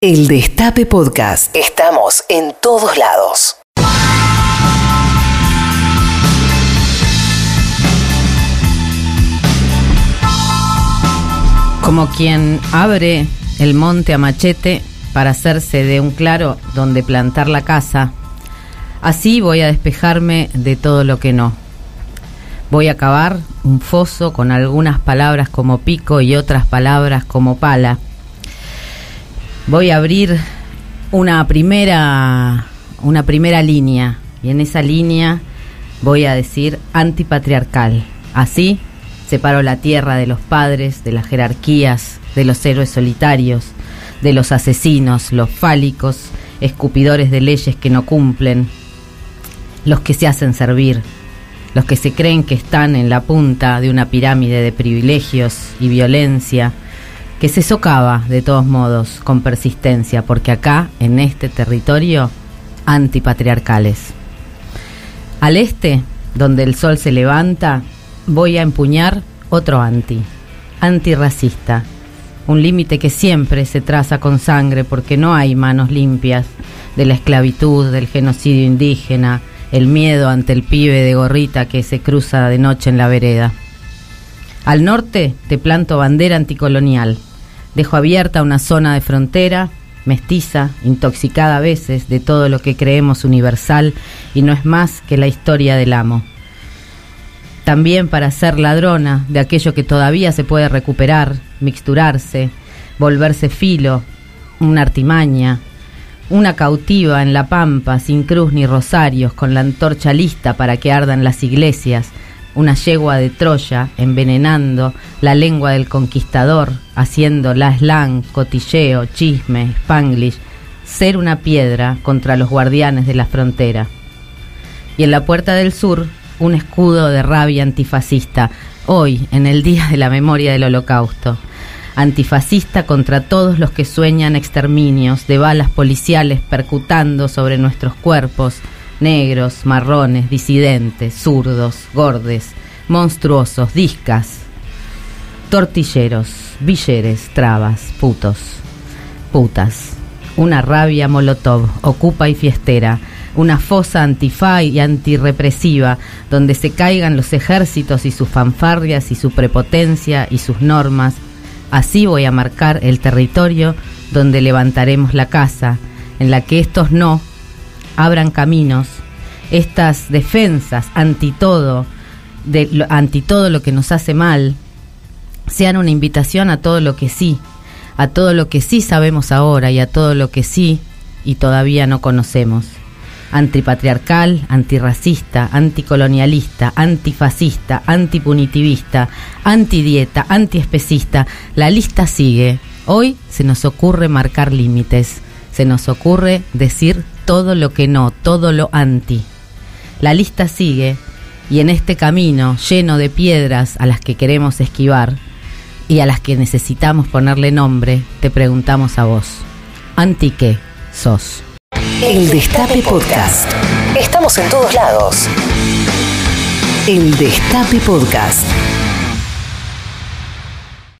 El Destape Podcast. Estamos en todos lados. Como quien abre el monte a machete para hacerse de un claro donde plantar la casa, así voy a despejarme de todo lo que no. Voy a cavar un foso con algunas palabras como pico y otras palabras como pala voy a abrir una primera, una primera línea y en esa línea voy a decir antipatriarcal. Así separo la tierra de los padres, de las jerarquías, de los héroes solitarios, de los asesinos, los fálicos, escupidores de leyes que no cumplen, los que se hacen servir, los que se creen que están en la punta de una pirámide de privilegios y violencia, que se socava de todos modos con persistencia, porque acá, en este territorio, antipatriarcales. Al este, donde el sol se levanta, voy a empuñar otro anti, antirracista, un límite que siempre se traza con sangre porque no hay manos limpias de la esclavitud, del genocidio indígena, el miedo ante el pibe de gorrita que se cruza de noche en la vereda. Al norte te planto bandera anticolonial, Dejo abierta una zona de frontera, mestiza, intoxicada a veces de todo lo que creemos universal y no es más que la historia del amo. También para ser ladrona de aquello que todavía se puede recuperar, mixturarse, volverse filo, una artimaña, una cautiva en la pampa sin cruz ni rosarios, con la antorcha lista para que ardan las iglesias, una yegua de Troya envenenando la lengua del conquistador, haciendo la slang, cotilleo, chisme, spanglish, ser una piedra contra los guardianes de la frontera. Y en la puerta del sur, un escudo de rabia antifascista, hoy, en el Día de la Memoria del Holocausto. Antifascista contra todos los que sueñan exterminios de balas policiales percutando sobre nuestros cuerpos, negros, marrones, disidentes, zurdos, gordes, monstruosos, discas, tortilleros, villeres, trabas, putos, putas. Una rabia molotov, ocupa y fiestera, una fosa antifa y antirrepresiva, donde se caigan los ejércitos y sus fanfarrias y su prepotencia y sus normas. Así voy a marcar el territorio donde levantaremos la casa, en la que estos no abran caminos, estas defensas anti todo, lo, anti todo lo que nos hace mal, sean una invitación a todo lo que sí, a todo lo que sí sabemos ahora y a todo lo que sí y todavía no conocemos. Antipatriarcal, antirracista, anticolonialista, antifascista, antipunitivista, antidieta, antiespecista. La lista sigue. Hoy se nos ocurre marcar límites. Se nos ocurre decir todo lo que no, todo lo anti. La lista sigue y en este camino lleno de piedras a las que queremos esquivar y a las que necesitamos ponerle nombre, te preguntamos a vos, ¿anti qué sos? El Destape Podcast. Estamos en todos lados. El Destape Podcast.